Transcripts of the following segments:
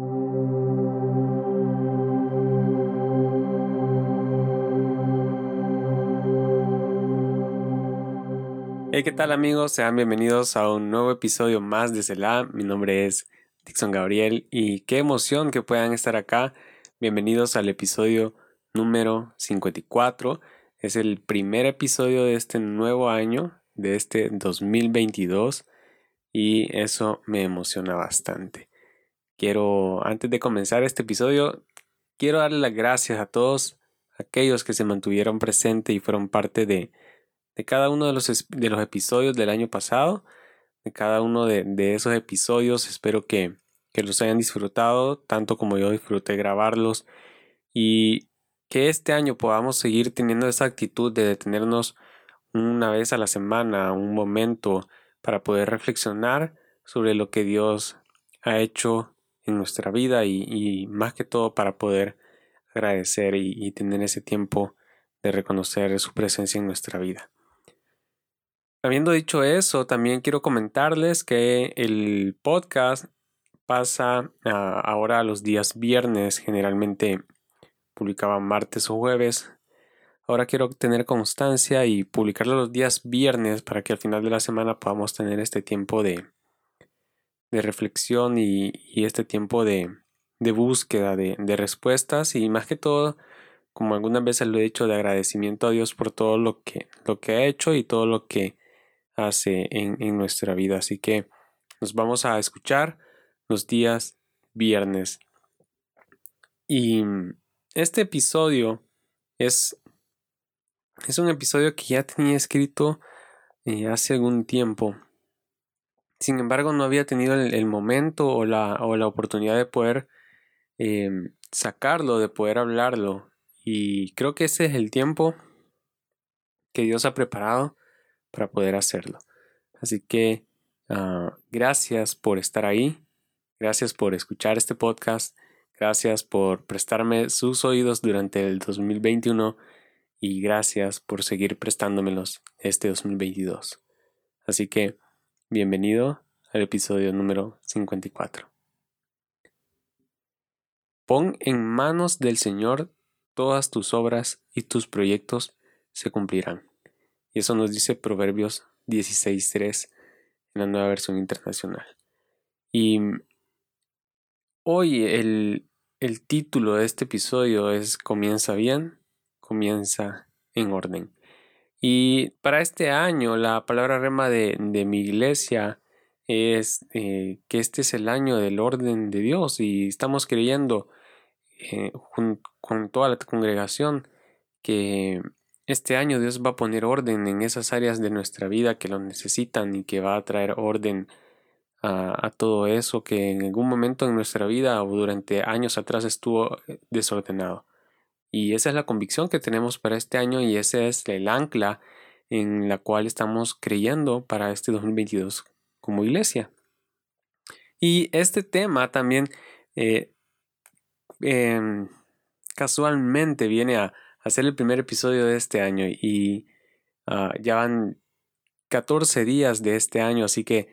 Hey, ¿qué tal amigos? Sean bienvenidos a un nuevo episodio más de CELA. Mi nombre es Dixon Gabriel y qué emoción que puedan estar acá. Bienvenidos al episodio número 54. Es el primer episodio de este nuevo año, de este 2022 y eso me emociona bastante. Quiero, antes de comenzar este episodio, quiero darle las gracias a todos aquellos que se mantuvieron presentes y fueron parte de, de cada uno de los, de los episodios del año pasado, de cada uno de, de esos episodios. Espero que, que los hayan disfrutado tanto como yo disfruté grabarlos y que este año podamos seguir teniendo esa actitud de detenernos una vez a la semana, un momento para poder reflexionar sobre lo que Dios ha hecho en nuestra vida y, más que todo para poder agradecer y, tener ese tiempo de reconocer su presencia en nuestra vida. Habiendo dicho eso, también quiero comentarles que el podcast pasa ahora a los días viernes, generalmente publicaba martes o jueves. Ahora quiero tener constancia y publicarlo los días viernes para que al final de la semana podamos tener este tiempo de, de reflexión y, este tiempo de, búsqueda de, respuestas y más que todo, como algunas veces lo he dicho, de agradecimiento a Dios por todo lo que, lo que ha hecho y todo lo que hace en, nuestra vida. Así que nos vamos a escuchar los días viernes. Y este episodio es, es un episodio que ya tenía escrito eh, hace algún tiempo. Sin embargo, no había tenido el, momento o la, o la, oportunidad de poder em, sacarlo, de poder hablarlo. Y creo que ese es el tiempo que Dios ha preparado para poder hacerlo. Así que ah, gracias por estar ahí. Gracias por escuchar este podcast. Gracias por prestarme sus oídos durante el 2021 y gracias por seguir prestándomelos este 2022. Así que, bienvenido al episodio número 54. Pon en manos del Señor todas tus obras y tus proyectos se cumplirán. Y eso nos dice Proverbios 16.3 en la nueva versión internacional. Y hoy el, el título de este episodio es Comienza bien, comienza en orden. Y para este año la palabra rema de, mi iglesia es eh, que este es el año del orden de Dios y estamos creyendo eh, con toda la congregación que este año Dios va a poner orden en esas áreas de nuestra vida que lo necesitan y que va a traer orden a, todo eso que en algún momento en nuestra vida o durante años atrás estuvo eh, desordenado. Y esa es la convicción que tenemos para este año y ese es el ancla en la cual estamos creyendo para este 2022 como iglesia. Y este tema también eh, em, casualmente viene a, ser el primer episodio de este año y ah, ya van 14 días de este año, así que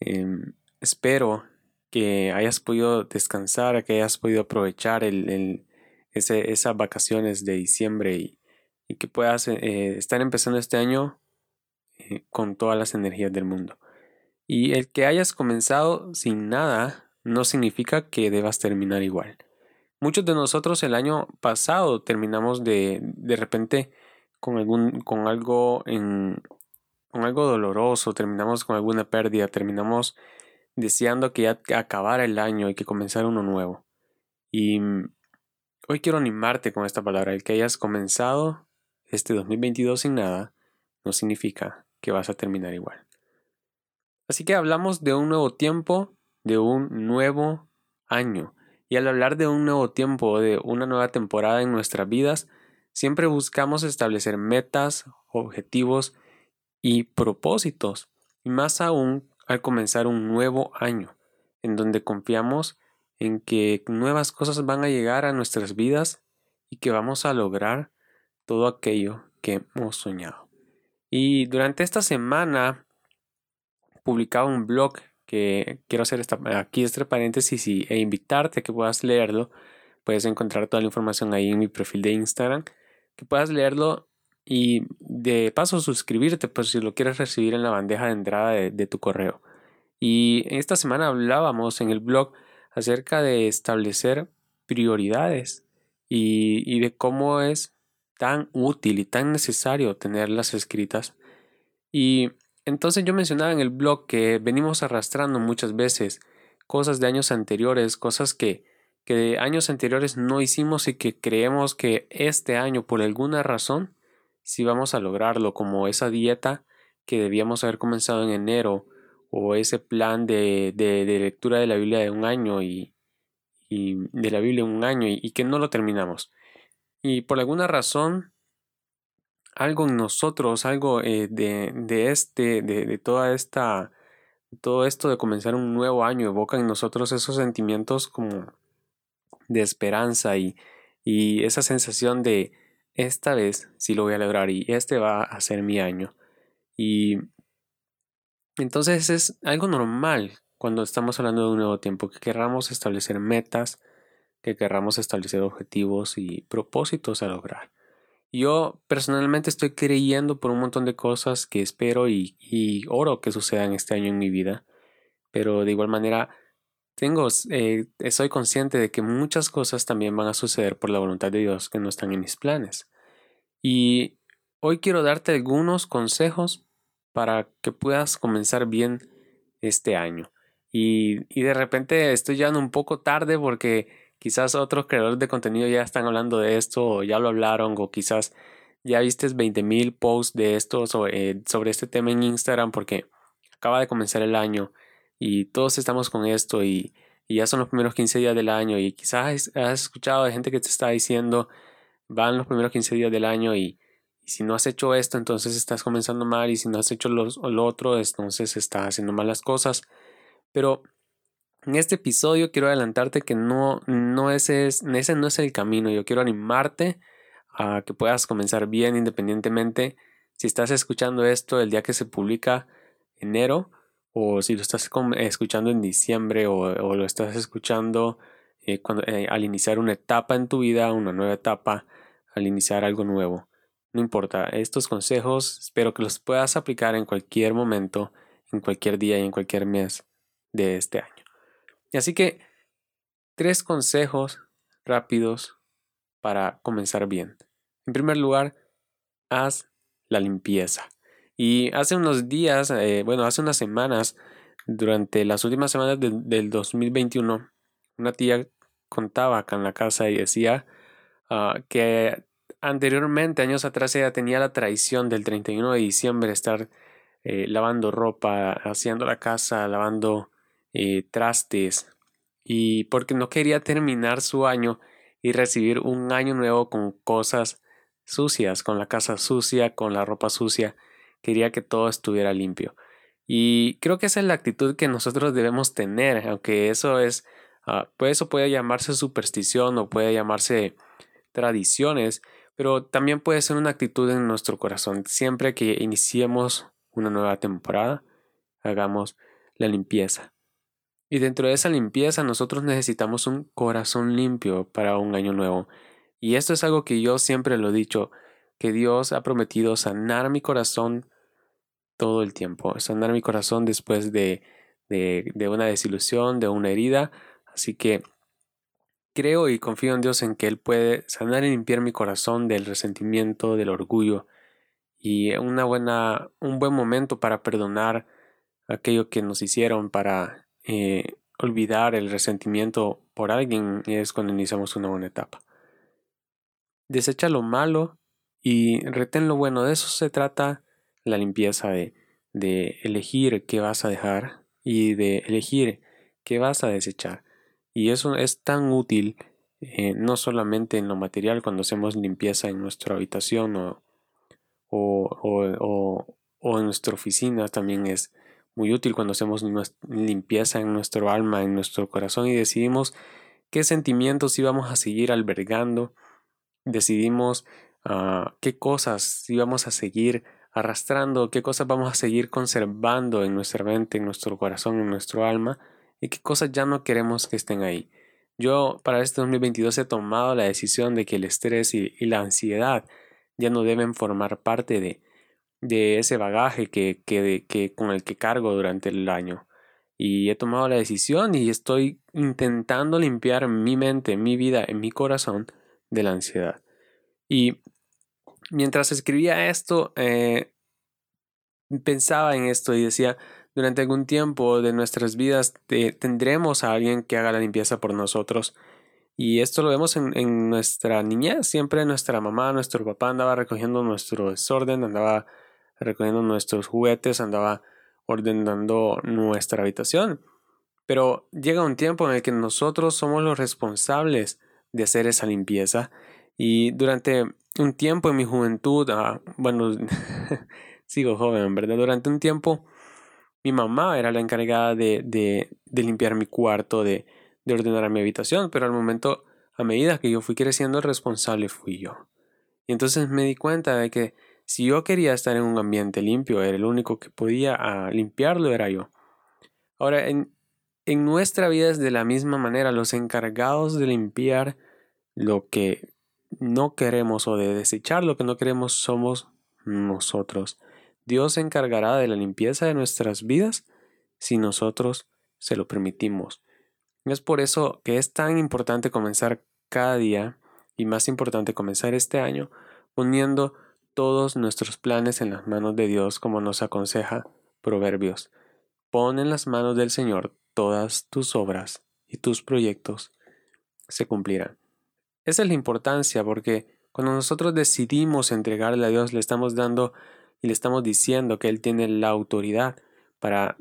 Em, espero que hayas podido descansar, que hayas podido aprovechar el, esas vacaciones de diciembre y, que puedas eh, estar empezando este año eh, con todas las energías del mundo. Y el que hayas comenzado sin nada no significa que debas terminar igual. Muchos de nosotros el año pasado terminamos de, de repente con, algún, con algo en, con algo doloroso, terminamos con alguna pérdida, terminamos deseando que ya acabara el año y que comenzara uno nuevo. Y mm, hoy quiero animarte con esta palabra. El que hayas comenzado este 2022 sin nada no significa que vas a terminar igual. Así que hablamos de un nuevo tiempo, de un nuevo año. Y al hablar de un nuevo tiempo, de una nueva temporada en nuestras vidas, siempre buscamos establecer metas, objetivos y propósitos, y más aún al comenzar un nuevo año, en donde confiamos en que nuevas cosas van a llegar a nuestras vidas y que vamos a lograr todo aquello que hemos soñado. Y durante esta semana publicaba un blog que quiero hacer aquí este paréntesis e invitarte a que puedas leerlo. Puedes encontrar toda la información ahí en mi perfil de Instagram. Que puedas leerlo y de paso suscribirte, pues si lo quieres recibir en la bandeja de entrada de, tu correo. Y esta semana hablábamos en el blog acerca de establecer prioridades y, de cómo es tan útil y tan necesario tenerlas escritas. Y entonces yo mencionaba en el blog que venimos arrastrando muchas veces cosas de años anteriores, cosas que, que de años anteriores no hicimos y que creemos que este año por alguna razón sí vamos a lograrlo, como esa dieta que debíamos haber comenzado en enero o ese plan de, de, lectura de la Biblia de un año y, y de la Biblia un año y, que no lo terminamos. Y por alguna razón algo en nosotros, algo eh, de, de, este, de, de, toda esta, todo esto de comenzar un nuevo año evoca en nosotros esos sentimientos como de esperanza y, y esa sensación de esta vez sí lo voy a lograr y este va a ser mi año. Y entonces es algo normal cuando estamos hablando de un nuevo tiempo, que querramos establecer metas, que querramos establecer objetivos y propósitos a lograr. Yo personalmente estoy creyendo por un montón de cosas que espero y, oro que sucedan este año en mi vida, pero de igual manera tengo, eh, soy consciente de que muchas cosas también van a suceder por la voluntad de Dios que no están en mis planes. Y hoy quiero darte algunos consejos para que puedas comenzar bien este año. Y, y de repente estoy ya un poco tarde porque Quizás otros creadores de contenido ya están hablando de esto o ya lo hablaron o quizás ya viste 20.000 posts de esto eh, sobre, este tema en Instagram porque acaba de comenzar el año y todos estamos con esto y, ya son los primeros 15 días del año y quizás has escuchado de gente que te está diciendo van los primeros 15 días del año y, si no has hecho esto entonces estás comenzando mal y si no has hecho lo, lo otro entonces estás haciendo malas cosas pero en este episodio quiero adelantarte que no, no ese, es, ese no es el camino. Yo quiero animarte a que puedas comenzar bien independientemente si estás escuchando esto el día que se publica enero o si lo estás escuchando en diciembre o, lo estás escuchando eh, cuando, eh, al iniciar una etapa en tu vida, una nueva etapa, al iniciar algo nuevo. No importa, estos consejos espero que los puedas aplicar en cualquier momento, en cualquier día y en cualquier mes de este año. Así que tres consejos rápidos para comenzar bien. En primer lugar, haz la limpieza. Y hace unos días, eh, bueno, hace unas semanas, durante las últimas semanas del 2021, una tía contaba acá en la casa y decía ah, que anteriormente, años atrás, ella tenía la tradición del 31 de diciembre estar eh, lavando ropa, haciendo la casa, lavando eh, trastes y porque no quería terminar su año y recibir un año nuevo con cosas sucias, con la casa sucia, con la ropa sucia. Quería que todo estuviera limpio. Y creo que esa es la actitud que nosotros debemos tener, aunque eso es, uh, pues eso puede llamarse superstición o puede llamarse tradiciones, pero también puede ser una actitud en nuestro corazón. Siempre que iniciemos una nueva temporada, hagamos la limpieza. Y dentro de esa limpieza nosotros necesitamos un corazón limpio para un año nuevo. Y esto es algo que yo siempre lo he dicho, que Dios ha prometido sanar mi corazón todo el tiempo, sanar mi corazón después de, de, de una desilusión, de una herida. Así que creo y confío en Dios en que Él puede sanar y limpiar mi corazón del resentimiento, del orgullo y una buena, un buen momento para perdonar aquello que nos hicieron, para eh, olvidar el resentimiento por alguien es cuando iniciamos una buena etapa. Desecha lo malo y retén lo bueno. De eso se trata la limpieza de, de elegir qué vas a dejar y de elegir qué vas a desechar. Y eso es tan útil eh, no solamente en lo material cuando hacemos limpieza en nuestra habitación o, o, o, o en nuestra oficina, también es muy útil cuando hacemos limpieza en nuestro alma, en nuestro corazón y decidimos qué sentimientos íbamos a seguir albergando, decidimos ah, qué cosas íbamos a seguir arrastrando, qué cosas vamos a seguir conservando en nuestra mente, en nuestro corazón, en nuestro alma y qué cosas ya no queremos que estén ahí. Yo para este 2022 he tomado la decisión de que el estrés y, la ansiedad ya no deben formar parte de, de ese bagaje que, que, que, con el que cargo durante el año. Y he tomado la decisión y estoy intentando limpiar mi mente, mi vida, en mi corazón de la ansiedad. Y mientras escribía esto, eh, pensaba en esto y decía, durante algún tiempo de nuestras vidas tendremos a alguien que haga la limpieza por nosotros. Y esto lo vemos en, nuestra niñez. Siempre nuestra mamá, nuestro papá andaba recogiendo nuestro desorden, andaba recogiendo nuestros juguetes, andaba ordenando nuestra habitación. Pero llega un tiempo en el que nosotros somos los responsables de hacer esa limpieza. Y durante un tiempo en mi juventud, ah, bueno, sigo joven, ¿verdad? Durante un tiempo mi mamá era la encargada de, de, limpiar mi cuarto, de, de ordenar mi habitación, pero al momento, a medida que yo fui creciendo, el responsable fui yo. Y entonces me di cuenta de que si yo quería estar en un ambiente limpio, era el único que podía limpiarlo, era yo. Ahora, en, en nuestra vida es de la misma manera, los encargados de limpiar lo que no queremos o de desechar lo que no queremos somos nosotros. Dios se encargará de la limpieza de nuestras vidas si nosotros se lo permitimos. Es por eso que es tan importante comenzar cada día y más importante comenzar este año poniendo todos nuestros planes en las manos de Dios como nos aconseja Proverbios. Pon en las manos del Señor todas tus obras y tus proyectos se cumplirán. Esa es la importancia porque cuando nosotros decidimos entregarle a Dios le estamos dando y le estamos diciendo que Él tiene la autoridad para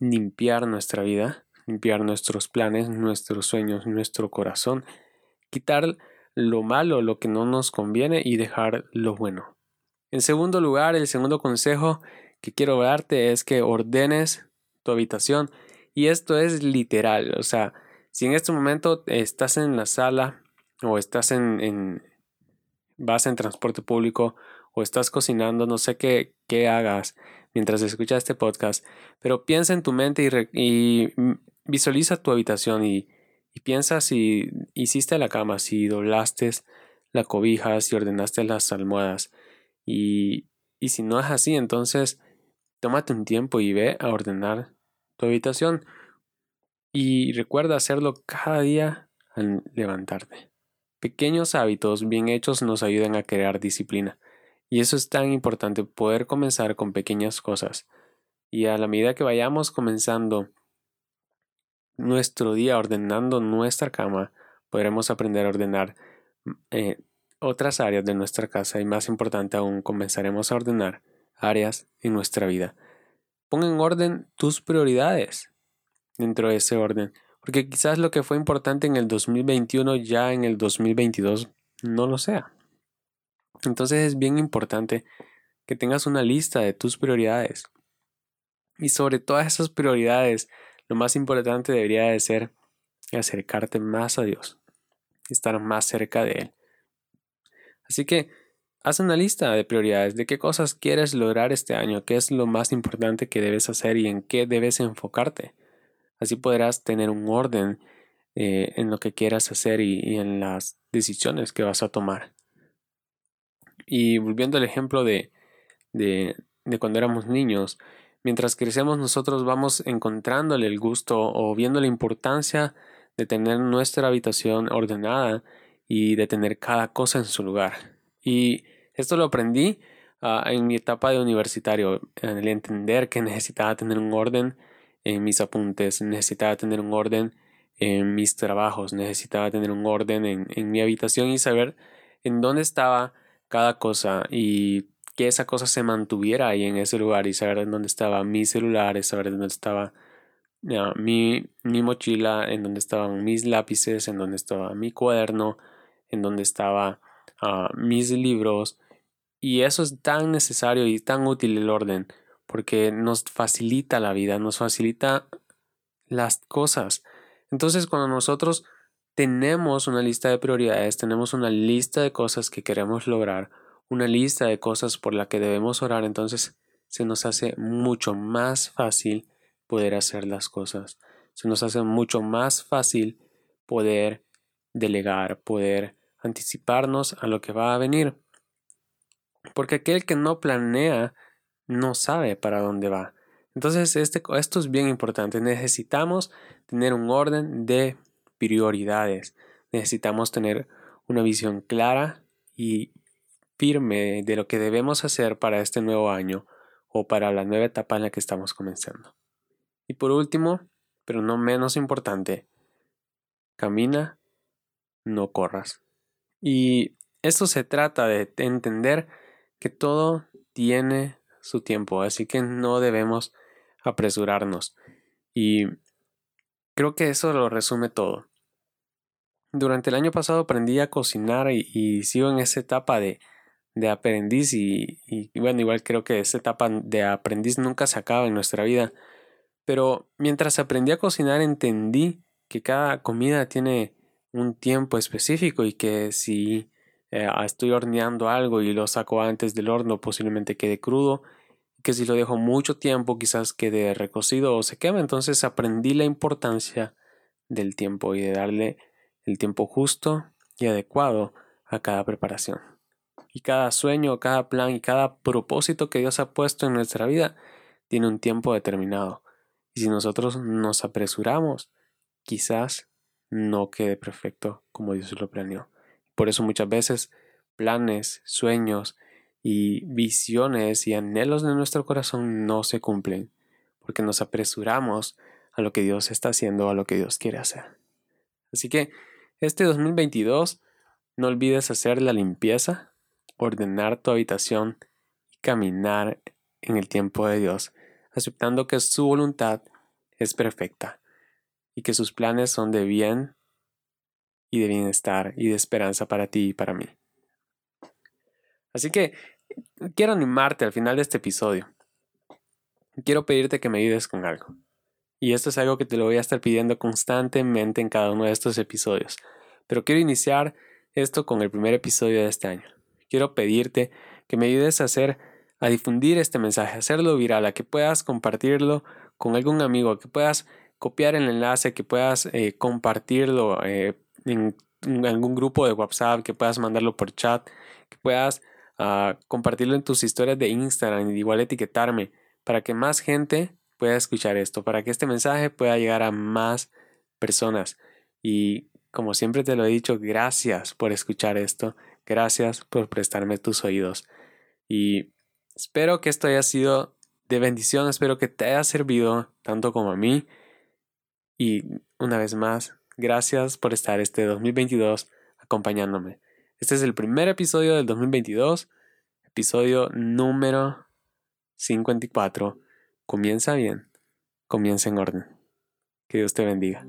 limpiar nuestra vida, limpiar nuestros planes, nuestros sueños, nuestro corazón, quitar lo malo, lo que no nos conviene y dejar lo bueno. En segundo lugar, el segundo consejo que quiero darte es que ordenes tu habitación y esto es literal, o sea, si en este momento estás en la sala o estás en, en vas en transporte público o estás cocinando, no sé qué, qué hagas mientras escuchas este podcast, pero piensa en tu mente y, visualiza tu habitación y, piensa si hiciste la cama, si doblaste la cobija, si ordenaste las almohadas y, y si no es así, entonces tómate un tiempo y ve a ordenar tu habitación y recuerda hacerlo cada día al levantarte. Pequeños hábitos bien hechos nos ayudan a crear disciplina. Y eso es tan importante, poder comenzar con pequeñas cosas. Y a la medida que vayamos comenzando nuestro día ordenando nuestra cama, podremos aprender a ordenar eh, otras áreas de nuestra casa y más importante aún, comenzaremos a ordenar áreas en nuestra vida. Pon en orden tus prioridades dentro de ese orden, porque quizás lo que fue importante en el 2021 ya en el 2022 no lo sea. Entonces es bien importante que tengas una lista de tus prioridades. Y sobre todas esas prioridades, lo más importante debería de ser acercarte más a Dios, estar más cerca de Él. Así que haz una lista de prioridades de qué cosas quieres lograr este año, qué es lo más importante que debes hacer y en qué debes enfocarte. Así podrás tener un orden eh, en lo que quieras hacer y en las decisiones que vas a tomar. Y volviendo al ejemplo de, de, cuando éramos niños, mientras crecemos nosotros vamos encontrándole el gusto o viendo la importancia de tener nuestra habitación ordenada y de tener cada cosa en su lugar. Y esto lo aprendí ah, en mi etapa de universitario, en el entender que necesitaba tener un orden en mis apuntes, necesitaba tener un orden en mis trabajos, necesitaba tener un orden en, en mi habitación y saber en dónde estaba cada cosa y que esa cosa se mantuviera ahí en ese lugar y saber dónde estaba mi celular, saber dónde estaba mi, mi mochila, en dónde estaban mis lápices, en dónde estaba mi cuaderno, en dónde estaba ah, mis libros. Y eso es tan necesario y tan útil el orden, porque nos facilita la vida, nos facilita las cosas. Entonces, cuando nosotros tenemos una lista de prioridades, tenemos una lista de cosas que queremos lograr una lista de cosas por la que debemos orar, entonces se nos hace mucho más fácil poder hacer las cosas. Se nos hace mucho más fácil poder delegar, poder anticiparnos a lo que va a venir. Porque aquel que no planea no sabe para dónde va. Entonces este, esto es bien importante. Necesitamos tener un orden de prioridades. Necesitamos tener una visión clara y firme de lo que debemos hacer para este nuevo año o para la nueva etapa en la que estamos comenzando. Y por último, pero no menos importante, camina, no corras. Y esto se trata de entender que todo tiene su tiempo, así que no debemos apresurarnos. Y creo que eso lo resume todo. Durante el año pasado aprendí a cocinar y, sigo en esa etapa de, de aprendiz y, bueno, igual creo que esa etapa de aprendiz nunca se acaba en nuestra vida. Pero mientras aprendí a cocinar entendí que cada comida tiene un tiempo específico y que si eh, estoy horneando algo y lo saco antes del horno posiblemente quede crudo que si lo dejo mucho tiempo quizás quede recocido o se queme. Entonces aprendí la importancia del tiempo y de darle el tiempo justo y adecuado a cada preparación. Y cada sueño cada plan y cada propósito que Dios ha puesto en nuestra vida tiene un tiempo determinado. Y si nosotros nos apresuramos quizás no quede perfecto como Dios lo planeó. Por eso muchas veces planes, sueños y visiones y anhelos de nuestro corazón no se cumplen, porque nos apresuramos a lo que Dios está haciendo, a lo que Dios quiere hacer. Así que este 2022 no olvides hacer la limpieza, ordenar tu habitación y caminar en el tiempo de Dios, aceptando que su voluntad es perfecta y que sus planes son de bien y de bienestar y de esperanza para ti y para mí. Así que quiero animarte al final de este episodio. Quiero pedirte que me ayudes con algo. Y esto es algo que te lo voy a estar pidiendo constantemente en cada uno de estos episodios. Pero quiero iniciar esto con el primer episodio de este año. Quiero pedirte que me ayudes a hacer a difundir este mensaje, a hacerlo viral, a que puedas compartirlo con algún amigo, que puedas copiar el enlace, que puedas eh, compartirlo eh, en, algún grupo de WhatsApp, que puedas mandarlo por chat, que puedas ah, compartirlo en tus historias de Instagram y igual etiquetarme para que más gente pueda escuchar esto, para que este mensaje pueda llegar a más personas. Y como siempre te lo he dicho, gracias por escuchar esto, gracias por prestarme tus oídos. Y espero que esto haya sido de bendición, espero que te haya servido tanto como a mí. Y una vez más, gracias por estar este 2022 acompañándome. Este es el primer episodio del 2022, episodio número 54. Comienza bien, comienza en orden. Que Dios te bendiga.